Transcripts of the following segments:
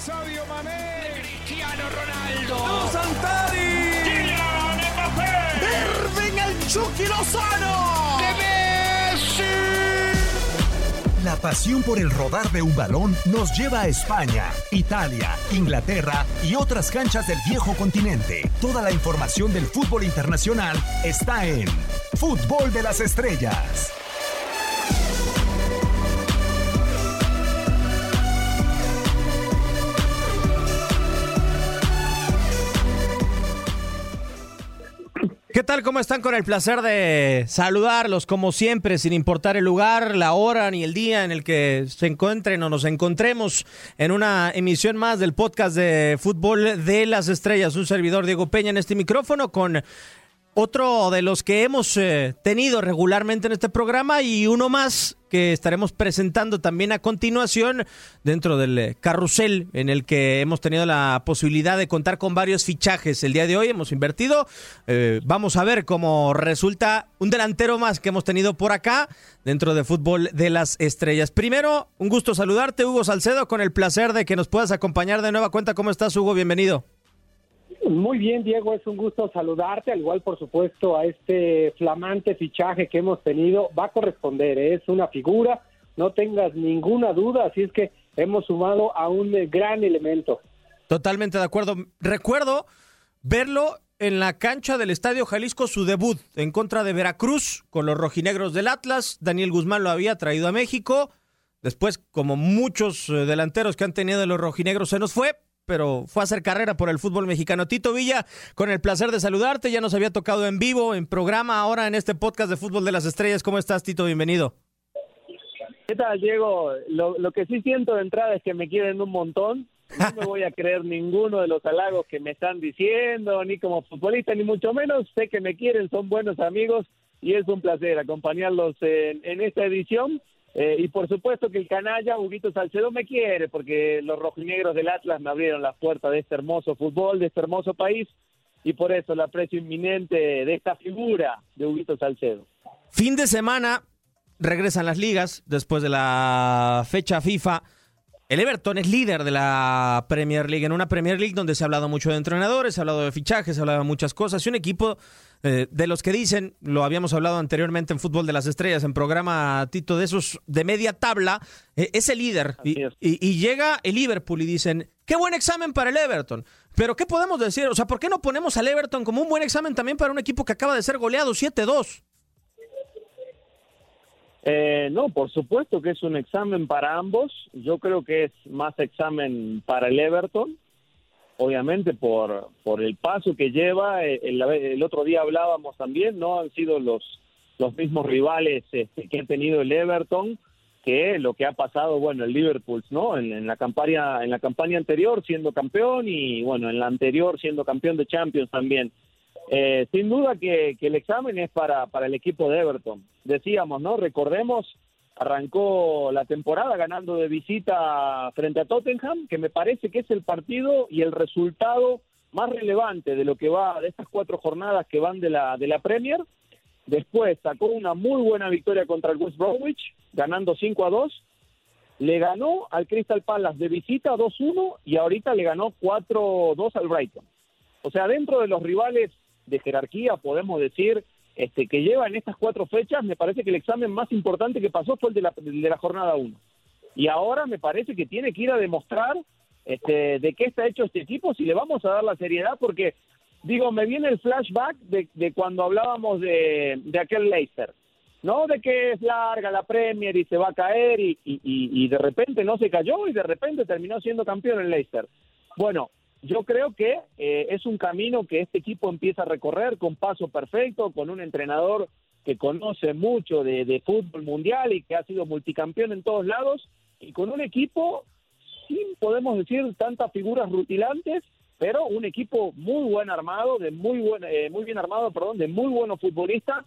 Sadio Mané, Cristiano Ronaldo, Santari, Kylian Mbappé, Irving el Chucky Lozano, Messi. La pasión por el rodar de un balón nos lleva a España, Italia, Inglaterra y otras canchas del viejo continente. Toda la información del fútbol internacional está en Fútbol de las Estrellas. ¿Qué tal? ¿Cómo están? Con el placer de saludarlos, como siempre, sin importar el lugar, la hora ni el día en el que se encuentren o nos encontremos en una emisión más del podcast de Fútbol de las Estrellas. Un servidor, Diego Peña, en este micrófono con otro de los que hemos eh, tenido regularmente en este programa y uno más que estaremos presentando también a continuación dentro del eh, carrusel en el que hemos tenido la posibilidad de contar con varios fichajes. El día de hoy hemos invertido. eh, vamos a ver cómo resulta un delantero más que hemos tenido por acá dentro de Fútbol de las Estrellas. Primero, un gusto saludarte, Hugo Salcedo, con el placer de que nos puedas acompañar de nueva cuenta. ¿Cómo estás, Hugo? Bienvenido. Muy bien, Diego, es un gusto saludarte, al igual, por supuesto, a este flamante fichaje que hemos tenido. Va a corresponder, ¿eh? es una figura, no tengas ninguna duda, así es que hemos sumado a un gran elemento. Totalmente de acuerdo. Recuerdo verlo en la cancha del Estadio Jalisco, su debut en contra de Veracruz con los rojinegros del Atlas. Daniel Guzmán lo había traído a México. Después, como muchos eh, delanteros que han tenido los rojinegros, se nos fue, pero fue a hacer carrera por el fútbol mexicano. Tito Villa, con el placer de saludarte. Ya nos había tocado en vivo, en programa, ahora en este podcast de Fútbol de las Estrellas. ¿Cómo estás, Tito? Bienvenido. ¿Qué tal, Diego? Lo, lo que sí siento de entrada es que me quieren un montón. No me voy a creer ninguno de los halagos que me están diciendo, ni como futbolista, ni mucho menos. Sé que me quieren, son buenos amigos y es un placer acompañarlos en, en esta edición. Eh, y por supuesto que el canalla Huguito Salcedo me quiere, porque los rojinegros del Atlas me abrieron las puertas de este hermoso fútbol, de este hermoso país, y por eso el aprecio inminente de esta figura de Huguito Salcedo. Fin de semana regresan las ligas después de la fecha FIFA. El Everton es líder de la Premier League, en una Premier League donde se ha hablado mucho de entrenadores, se ha hablado de fichajes, se ha hablado de muchas cosas. Y un equipo eh, de los que dicen, lo habíamos hablado anteriormente en Fútbol de las Estrellas, en programa Tito, de esos de media tabla, eh, es el líder. Y, Así es. y- y llega el Liverpool y dicen, qué buen examen para el Everton. Pero ¿qué podemos decir? O sea, ¿por qué no ponemos al Everton como un buen examen también para un equipo que acaba de ser goleado 7-2? Eh, no, por supuesto que es un examen para ambos. Yo creo que es más examen para el Everton, obviamente por, por el paso que lleva. Eh, El, otro día hablábamos también, no han sido los, los mismos rivales este, que ha tenido el Everton que lo que ha pasado, bueno, el Liverpool, ¿no? En, en la campaña en la campaña anterior siendo campeón y bueno, en la anterior siendo campeón de Champions también. Eh, sin duda que, el examen es para, para el equipo de Everton. Decíamos, ¿no? Recordemos, arrancó la temporada ganando de visita frente a Tottenham, que me parece que es el partido y el resultado más relevante de lo que va de estas cuatro jornadas que van de la, de la Premier. Después sacó una muy buena victoria contra el West Bromwich, ganando 5 a 2. Le ganó al Crystal Palace de visita 2-1 y ahorita le ganó 4-2 al Brighton. O sea, dentro de los rivales de jerarquía, podemos decir, este, que llevan estas cuatro fechas, me parece que el examen más importante que pasó fue el de la, el de la jornada 1. Y ahora me parece que tiene que ir a demostrar este, de qué está hecho este equipo, si le vamos a dar la seriedad, porque, digo, me viene el flashback de, de cuando hablábamos de, aquel Leicester. No de que es larga la Premier y se va a caer y, y, y- de repente no se cayó y de repente terminó siendo campeón en Leicester. Bueno, yo creo que eh, es un camino que este equipo empieza a recorrer con paso perfecto, con un entrenador que conoce mucho de, fútbol mundial y que ha sido multicampeón en todos lados, y con un equipo sin, podemos decir, tantas figuras rutilantes, pero un equipo muy buen armado, de muy buen, eh, muy bien armado, perdón, de muy buenos futbolistas,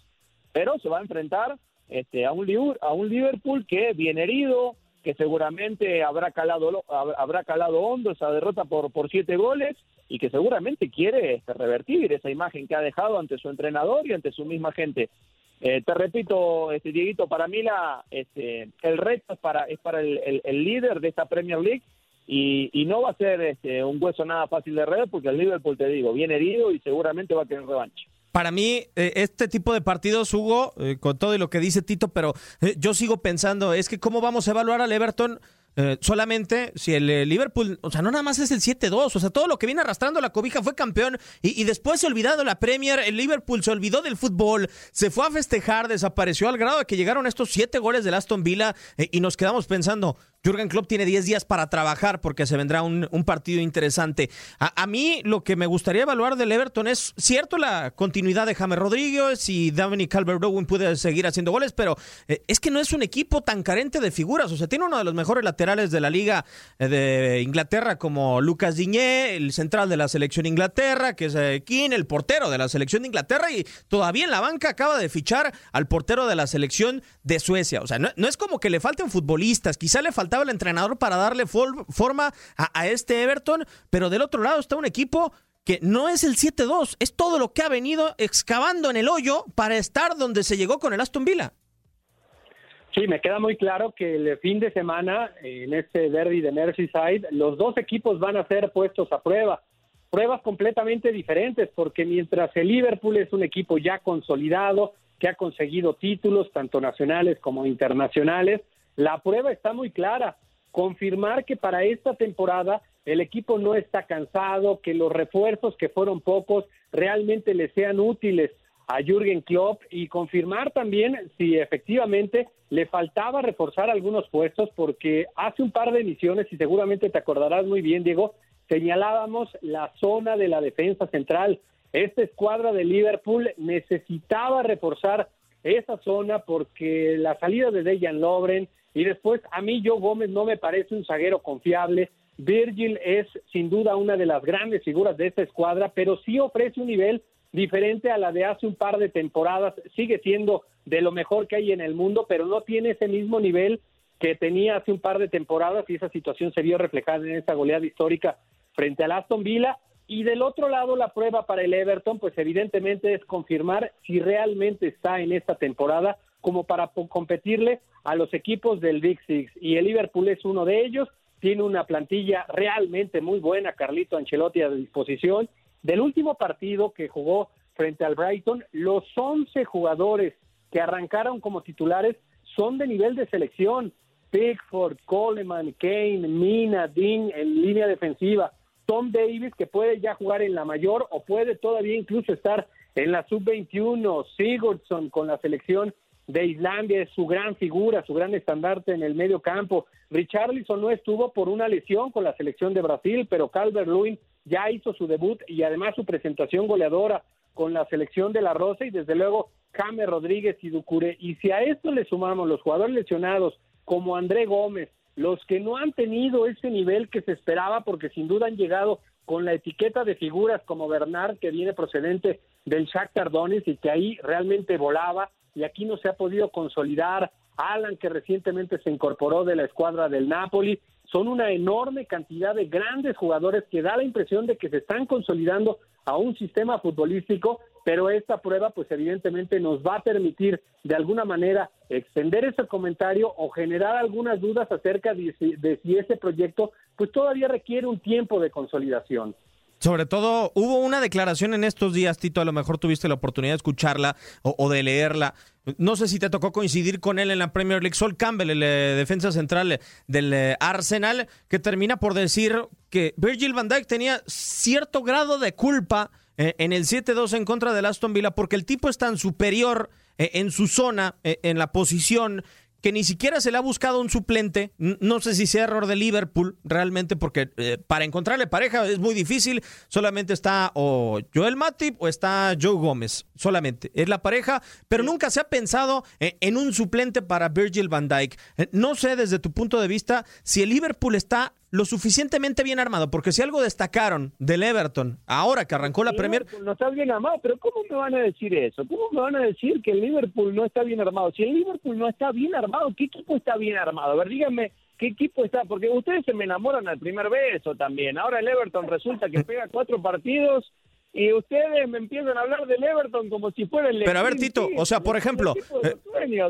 pero se va a enfrentar este, a un a un Liverpool que viene herido, que seguramente habrá calado habrá calado hondo esa derrota por por siete goles y que seguramente quiere este, revertir esa imagen que ha dejado ante su entrenador y ante su misma gente. Eh, te repito, este Dieguito, para mí la este, el reto es para es para el, líder de esta Premier League y, y no va a ser este, un hueso nada fácil de red porque el Liverpool, te digo, viene herido y seguramente va a tener revancha. Para mí, eh, este tipo de partidos, Hugo, eh, con todo y lo que dice Tito, pero eh, yo sigo pensando, es que cómo vamos a evaluar al Everton eh, solamente si el Liverpool, o sea, no nada más es el 7-2, o sea, todo lo que viene arrastrando la cobija fue campeón y, después se olvidado la Premier, el Liverpool se olvidó del fútbol, se fue a festejar, desapareció al grado de que llegaron estos siete goles del Aston Villa y nos quedamos pensando, Jürgen Klopp tiene 10 días para trabajar porque se vendrá un, partido interesante. A, mí lo que me gustaría evaluar del Everton es cierto la continuidad de James Rodríguez y Dominic Calvert-Lewin puede seguir haciendo goles, pero eh, es que no es un equipo tan carente de figuras, o sea, tiene uno de los mejores laterales de la liga eh, de Inglaterra como Lucas Diñé, el central de la selección Inglaterra, que es eh, Keane, el portero de la selección de Inglaterra y todavía en la banca acaba de fichar al portero de la selección de Suecia, o sea, no, no es como que le falten futbolistas, quizá le falta el entrenador para darle forma a, a, este Everton, pero del otro lado está un equipo que no es el 7-2, es todo lo que ha venido excavando en el hoyo para estar donde se llegó con el Aston Villa. Sí, me queda muy claro que el fin de semana, en este derby de Merseyside, los dos equipos van a ser puestos a prueba. Pruebas completamente diferentes, porque mientras el Liverpool es un equipo ya consolidado, que ha conseguido títulos, tanto nacionales como internacionales, la prueba está muy clara. Confirmar que para esta temporada el equipo no está cansado, que los refuerzos que fueron pocos realmente le sean útiles a Jürgen Klopp y confirmar también si efectivamente le faltaba reforzar algunos puestos porque hace un par de emisiones y seguramente te acordarás muy bien Diego, señalábamos la zona de la defensa central. Esta escuadra de Liverpool necesitaba reforzar esa zona porque la salida de Dejan Lovren y después a mí Joe Gómez no me parece un zaguero confiable. Virgil es sin duda una de las grandes figuras de esta escuadra, pero sí ofrece un nivel diferente a la de hace un par de temporadas. Sigue siendo de lo mejor que hay en el mundo, pero no tiene ese mismo nivel que tenía hace un par de temporadas y esa situación se vio reflejada en esta goleada histórica frente al Aston Villa. Y del otro lado, la prueba para el Everton, pues evidentemente es confirmar si realmente está en esta temporada como para competirle a los equipos del Big Six. Y el Liverpool es uno de ellos, tiene una plantilla realmente muy buena, Carlito Ancelotti a disposición. Del último partido que jugó frente al Brighton, los 11 jugadores que arrancaron como titulares son de nivel de selección. Pickford, Coleman, Kane, Mina, Dean en línea defensiva. Tom Davis, que puede ya jugar en la mayor o puede todavía incluso estar en la sub-21. Sigurdsson con la selección de Islandia, es su gran figura, su gran estandarte en el medio campo. Richarlison no estuvo por una lesión con la selección de Brasil, pero Calvert Lewin ya hizo su debut y además su presentación goleadora con la selección de la Rosa y desde luego James Rodríguez y Ducure. Y si a esto le sumamos los jugadores lesionados como André Gómez, los que no han tenido ese nivel que se esperaba porque sin duda han llegado con la etiqueta de figuras como Bernard que viene procedente del Shakhtar Donetsk y que ahí realmente volaba, y aquí no se ha podido consolidar. Alan, que recientemente se incorporó de la escuadra del Napoli, son una enorme cantidad de grandes jugadores que da la impresión de que se están consolidando a un sistema futbolístico, pero esta prueba pues evidentemente nos va a permitir de alguna manera extender ese comentario o generar algunas dudas acerca de si, de si ese proyecto pues todavía requiere un tiempo de consolidación. Sobre todo, hubo una declaración en estos días, Tito, a lo mejor tuviste la oportunidad de escucharla o, de leerla. No sé si te tocó coincidir con él en la Premier League. Sol Campbell, el eh, defensa central del eh, Arsenal, que termina por decir que Virgil van Dijk tenía cierto grado de culpa eh, en el 7-2 en contra del Aston Villa porque el tipo es tan superior eh, en su zona, eh, en la posición, que ni siquiera se le ha buscado un suplente. No sé si sea error de Liverpool realmente, porque eh, para encontrarle pareja es muy difícil. Solamente está o Joel Matip o está Joe Gómez. Solamente es la pareja, pero nunca se ha pensado eh, en un suplente para Virgil van Dijk. Eh, no sé desde tu punto de vista si el Liverpool está lo suficientemente bien armado, porque si algo destacaron del Everton, ahora que arrancó la el Premier... Liverpool no está bien armado, pero ¿cómo me van a decir eso? ¿Cómo me van a decir que el Liverpool no está bien armado? Si el Liverpool no está bien armado, ¿qué equipo está bien armado? A ver, díganme, ¿qué equipo está? Porque ustedes se me enamoran al primer beso también. Ahora el Everton resulta que pega cuatro partidos y ustedes me empiezan a hablar del Everton como si fuera el Pero a ver, Tito, o sea, por ejemplo, eh,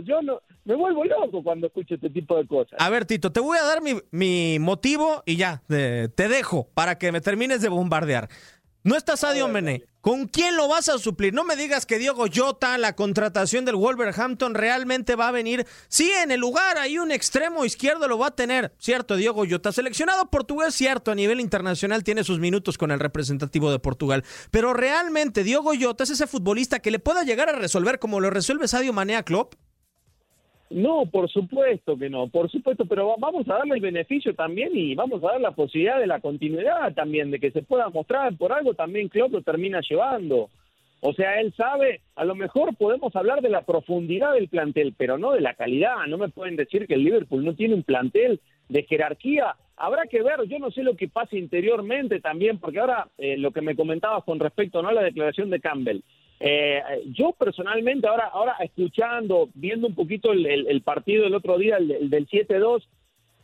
yo no me vuelvo loco cuando escucho este tipo de cosas. A ver, Tito, te voy a dar mi, mi motivo y ya, te dejo para que me termines de bombardear. No está Sadio Mene. ¿Con quién lo vas a suplir? No me digas que Diego Jota, la contratación del Wolverhampton, realmente va a venir. Sí, en el lugar, hay un extremo izquierdo lo va a tener. Cierto, Diego Jota. Seleccionado portugués, cierto, a nivel internacional tiene sus minutos con el representativo de Portugal. Pero realmente, Diego Jota es ese futbolista que le pueda llegar a resolver como lo resuelve Sadio Mane a Klopp. No, por supuesto que no, por supuesto, pero vamos a darle el beneficio también y vamos a dar la posibilidad de la continuidad también, de que se pueda mostrar, por algo también Klopp lo termina llevando. O sea, él sabe, a lo mejor podemos hablar de la profundidad del plantel, pero no de la calidad. No me pueden decir que el Liverpool no tiene un plantel de jerarquía. Habrá que ver, yo no sé lo que pasa interiormente también, porque ahora eh, lo que me comentabas con respecto ¿no? a la declaración de Campbell. Eh, yo personalmente, ahora, ahora escuchando, viendo un poquito el, partido del otro día, el, del 7-2,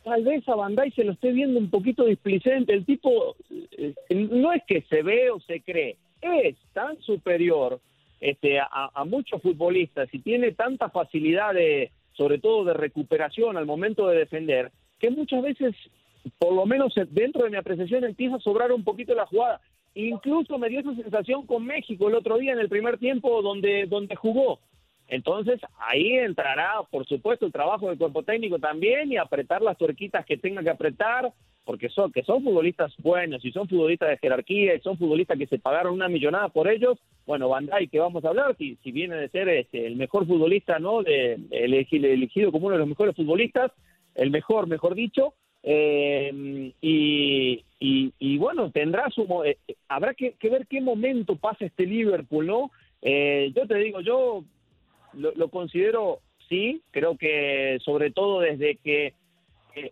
tal vez a Bandai se lo esté viendo un poquito displicente. El tipo eh, no es que se ve o se cree, es tan superior este, a, a, muchos futbolistas y tiene tanta facilidad de, sobre todo de recuperación al momento de defender, que muchas veces, por lo menos dentro de mi apreciación, empieza a sobrar un poquito la jugada. Incluso me dio esa sensación con México el otro día en el primer tiempo donde, donde jugó. Entonces ahí entrará, por supuesto, el trabajo del cuerpo técnico también y apretar las tuerquitas que tenga que apretar, porque son, que son futbolistas buenos y son futbolistas de jerarquía y son futbolistas que se pagaron una millonada por ellos. Bueno, Bandai, que vamos a hablar, si, si viene de ser este, el mejor futbolista, ¿no? De, elegido como uno de los mejores futbolistas, el mejor, mejor dicho, eh, y, y, bueno, tendrá su. Eh, habrá que, ver qué momento pasa este Liverpool, ¿no? Eh, yo te digo, yo lo, considero sí, creo que sobre todo desde que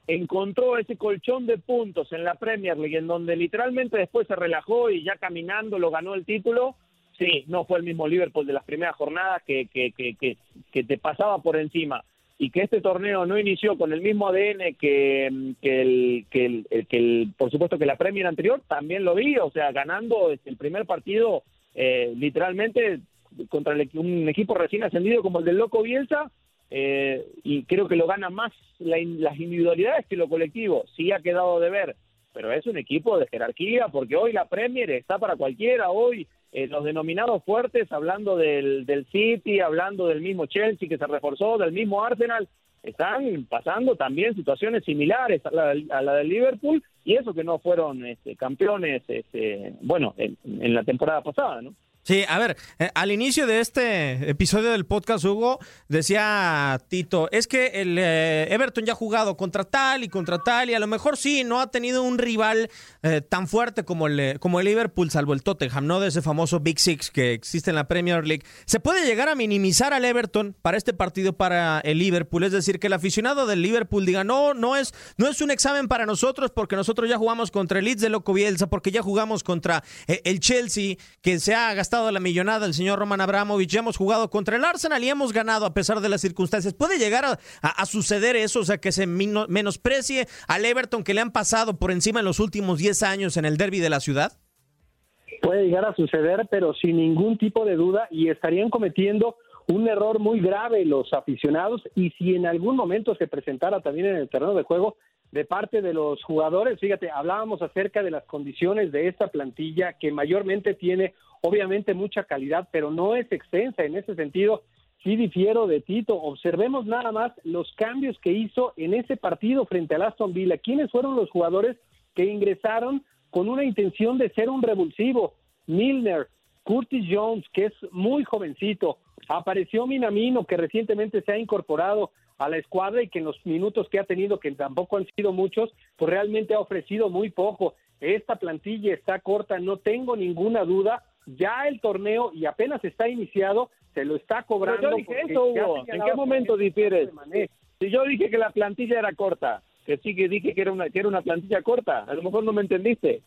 encontró ese colchón de puntos en la Premier League, en donde literalmente después se relajó y ya caminando lo ganó el título. Sí, no fue el mismo Liverpool de las primeras jornadas que, que, que, que te pasaba por encima y que este torneo no inició con el mismo ADN que, que, el, que, el, que el, por supuesto que la Premier anterior, también lo vi, o sea, ganando el primer partido eh, literalmente contra un equipo recién ascendido como el del Loco Bielsa, eh, y creo que lo gana más las individualidades que lo colectivo, sí ha quedado de ver, pero es un equipo de jerarquía, porque hoy la Premier está para cualquiera, hoy eh, los denominados fuertes, hablando del, del City, hablando del mismo Chelsea que se reforzó, del mismo Arsenal, están pasando también situaciones similares a la, del Liverpool y eso que no fueron este, campeones, este, bueno, en, en la temporada pasada, ¿no? Sí, a ver, eh, al inicio de este episodio del podcast, Hugo, decía Tito, es que el eh, Everton ya ha jugado contra tal y contra tal, y a lo mejor sí, no ha tenido un rival eh, tan fuerte como el, como el Liverpool, salvo el Tottenham, ¿no? De ese famoso Big Six que existe en la Premier League. Se puede llegar a minimizar al Everton para este partido para el Liverpool, es decir, que el aficionado del Liverpool diga, no, no es, no es un examen para nosotros porque nosotros ya jugamos contra el Leeds de Loco Bielsa, porque ya jugamos contra el Chelsea, que se ha gastado la millonada el señor Roman Abramovich. Hemos jugado contra el Arsenal y hemos ganado a pesar de las circunstancias. ¿Puede llegar a, suceder eso? O sea, que se menosprecie al Everton que le han pasado por encima en los últimos 10 años en el derby de la ciudad. Puede llegar a suceder, pero sin ningún tipo de duda y estarían cometiendo un error muy grave los aficionados y si en algún momento se presentara también en el terreno de juego de parte de los jugadores, fíjate, hablábamos acerca de las condiciones de esta plantilla que mayormente tiene obviamente mucha calidad, pero no es extensa en ese sentido. Sí difiero de Tito. Observemos nada más los cambios que hizo en ese partido frente al Aston Villa. ¿Quiénes fueron los jugadores que ingresaron con una intención de ser un revulsivo? Milner, Curtis Jones, que es muy jovencito. Apareció Minamino, que recientemente se ha incorporado a la escuadra y que en los minutos que ha tenido, que tampoco han sido muchos, pues realmente ha ofrecido muy poco. Esta plantilla está corta, no tengo ninguna duda ya el torneo y apenas está iniciado, se lo está cobrando. ¿En qué momento difieres? Si yo dije que la plantilla era corta, que sí que dije que era una, que era una plantilla corta, a lo mejor no me entendiste.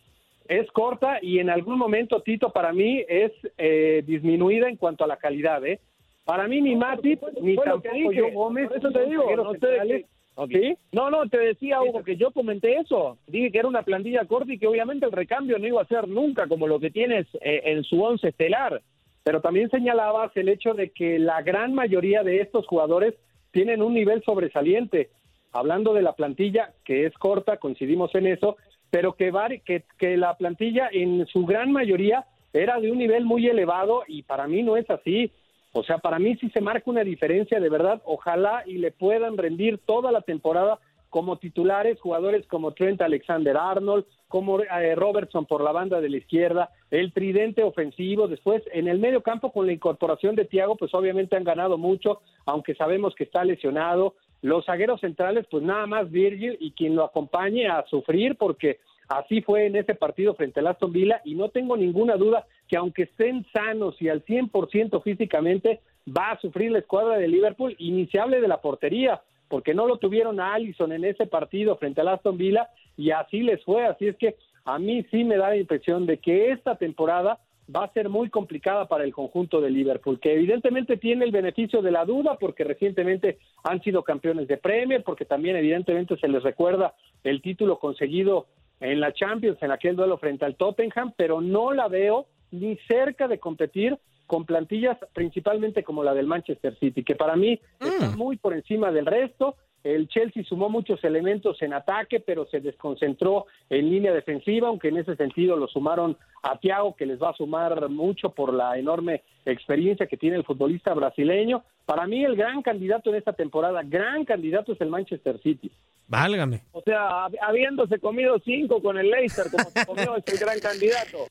Es corta y en algún momento, Tito, para mí es eh, disminuida en cuanto a la calidad, ¿eh? Para mí ni Matip, ni tampoco yo Gómez, eso te digo, no sé, ¿Sí? No, no, te decía, Hugo, que yo comenté eso. Dije que era una plantilla corta y que obviamente el recambio no iba a ser nunca como lo que tienes eh, en su once estelar. Pero también señalabas el hecho de que la gran mayoría de estos jugadores tienen un nivel sobresaliente. Hablando de la plantilla, que es corta, coincidimos en eso, pero que, que, que la plantilla en su gran mayoría era de un nivel muy elevado y para mí no es así. O sea, para mí sí se marca una diferencia de verdad. Ojalá y le puedan rendir toda la temporada como titulares jugadores como Trent Alexander Arnold, como eh, Robertson por la banda de la izquierda, el tridente ofensivo. Después, en el medio campo, con la incorporación de Thiago, pues obviamente han ganado mucho, aunque sabemos que está lesionado. Los zagueros centrales, pues nada más Virgil y quien lo acompañe a sufrir, porque Así fue en ese partido frente al Aston Villa y no tengo ninguna duda que aunque estén sanos y al 100% físicamente, va a sufrir la escuadra de Liverpool iniciable de la portería, porque no lo tuvieron a Allison en ese partido frente al Aston Villa y así les fue. Así es que a mí sí me da la impresión de que esta temporada va a ser muy complicada para el conjunto de Liverpool, que evidentemente tiene el beneficio de la duda porque recientemente han sido campeones de Premier, porque también evidentemente se les recuerda el título conseguido en la Champions, en aquel duelo frente al Tottenham, pero no la veo ni cerca de competir con plantillas principalmente como la del Manchester City, que para mí está mm. muy por encima del resto. El Chelsea sumó muchos elementos en ataque, pero se desconcentró en línea defensiva, aunque en ese sentido lo sumaron a Thiago, que les va a sumar mucho por la enorme experiencia que tiene el futbolista brasileño. Para mí el gran candidato en esta temporada, gran candidato es el Manchester City. Válgame. O sea, habiéndose comido cinco con el Leicester, como se comió, es el gran candidato.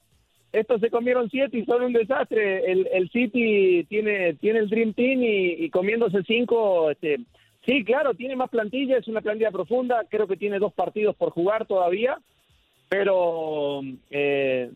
Estos se comieron siete y son un desastre. El, el City tiene, tiene el Dream Team y, comiéndose cinco, este, sí, claro, tiene más plantilla, es una plantilla profunda, creo que tiene dos partidos por jugar todavía, pero eh,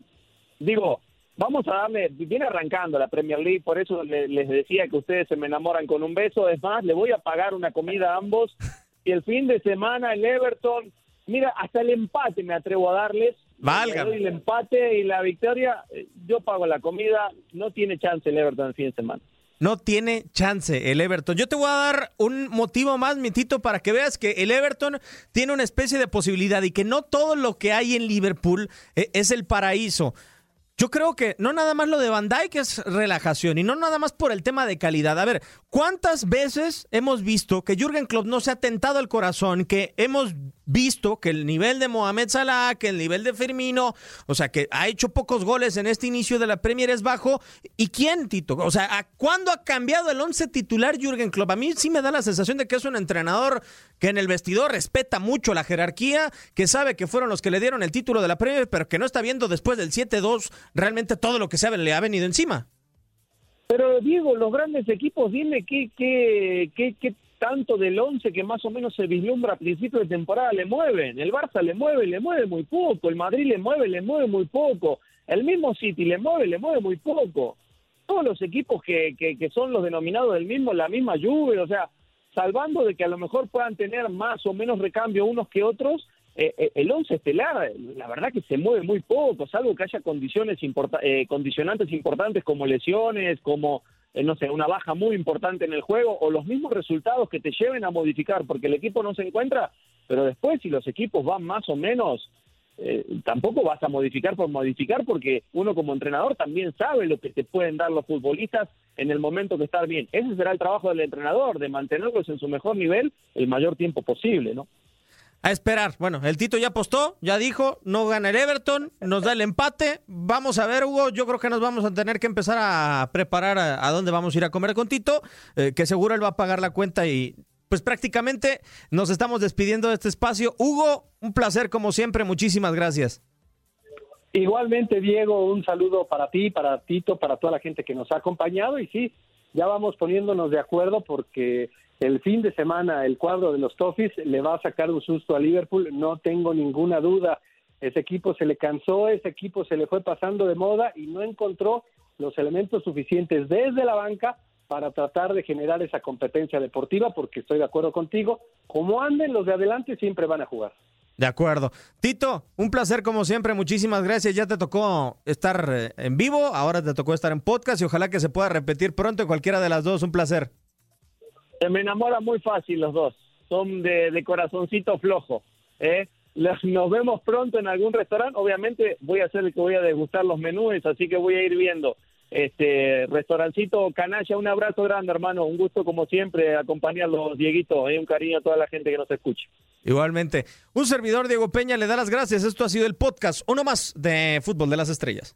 digo, vamos a darle, viene arrancando la Premier League, por eso les decía que ustedes se me enamoran con un beso, es más, le voy a pagar una comida a ambos y el fin de semana el Everton, mira, hasta el empate me atrevo a darles. Valga. El empate y la victoria, yo pago la comida, no tiene chance el Everton el fin de semana. No tiene chance el Everton. Yo te voy a dar un motivo más, Mitito, para que veas que el Everton tiene una especie de posibilidad y que no todo lo que hay en Liverpool eh, es el paraíso. Yo creo que no nada más lo de Van Dijk es relajación y no nada más por el tema de calidad. A ver, ¿cuántas veces hemos visto que Jürgen Klopp no se ha tentado el corazón, que hemos visto que el nivel de Mohamed Salah, que el nivel de Firmino, o sea, que ha hecho pocos goles en este inicio de la Premier es bajo. ¿Y quién, Tito? O sea, ¿a ¿cuándo ha cambiado el once titular Jürgen Klopp? A mí sí me da la sensación de que es un entrenador que en el vestidor respeta mucho la jerarquía, que sabe que fueron los que le dieron el título de la Premier, pero que no está viendo después del 7-2 realmente todo lo que se le ha venido encima. Pero Diego, los grandes equipos, dime qué, qué, qué, qué tanto del 11 que más o menos se vislumbra a principio de temporada le mueven. El Barça le mueve, le mueve muy poco. El Madrid le mueve, le mueve muy poco. El mismo City le mueve, le mueve muy poco. Todos los equipos que, que, que son los denominados del mismo, la misma lluvia, o sea, salvando de que a lo mejor puedan tener más o menos recambio unos que otros, eh, eh, el 11 estelar, la verdad que se mueve muy poco, salvo que haya condiciones eh, condicionantes importantes como lesiones, como no sé, una baja muy importante en el juego o los mismos resultados que te lleven a modificar, porque el equipo no se encuentra, pero después si los equipos van más o menos, eh, tampoco vas a modificar por modificar, porque uno como entrenador también sabe lo que te pueden dar los futbolistas en el momento que están bien. Ese será el trabajo del entrenador, de mantenerlos en su mejor nivel el mayor tiempo posible, ¿no? A esperar. Bueno, el Tito ya apostó, ya dijo, no gana el Everton, nos da el empate. Vamos a ver, Hugo, yo creo que nos vamos a tener que empezar a preparar a, dónde vamos a ir a comer con Tito, eh, que seguro él va a pagar la cuenta y pues prácticamente nos estamos despidiendo de este espacio. Hugo, un placer como siempre, muchísimas gracias. Igualmente, Diego, un saludo para ti, para Tito, para toda la gente que nos ha acompañado y sí, ya vamos poniéndonos de acuerdo porque el fin de semana el cuadro de los Toffees le va a sacar un susto a Liverpool, no tengo ninguna duda. Ese equipo se le cansó, ese equipo se le fue pasando de moda y no encontró los elementos suficientes desde la banca para tratar de generar esa competencia deportiva, porque estoy de acuerdo contigo, como anden los de adelante siempre van a jugar. De acuerdo. Tito, un placer como siempre, muchísimas gracias. Ya te tocó estar eh, en vivo, ahora te tocó estar en podcast y ojalá que se pueda repetir pronto cualquiera de las dos. Un placer. Se me enamora muy fácil los dos. son de, de corazoncito flojo. ¿eh? Nos vemos pronto en algún restaurante. Obviamente voy a ser el que voy a degustar los menús, así que voy a ir viendo. Este restaurancito Canalla, un abrazo grande, hermano. Un gusto, como siempre, acompañarlos, Dieguito. y un cariño a toda la gente que nos escucha. Igualmente. Un servidor, Diego Peña, le da las gracias. Esto ha sido el podcast, uno más de Fútbol de las Estrellas.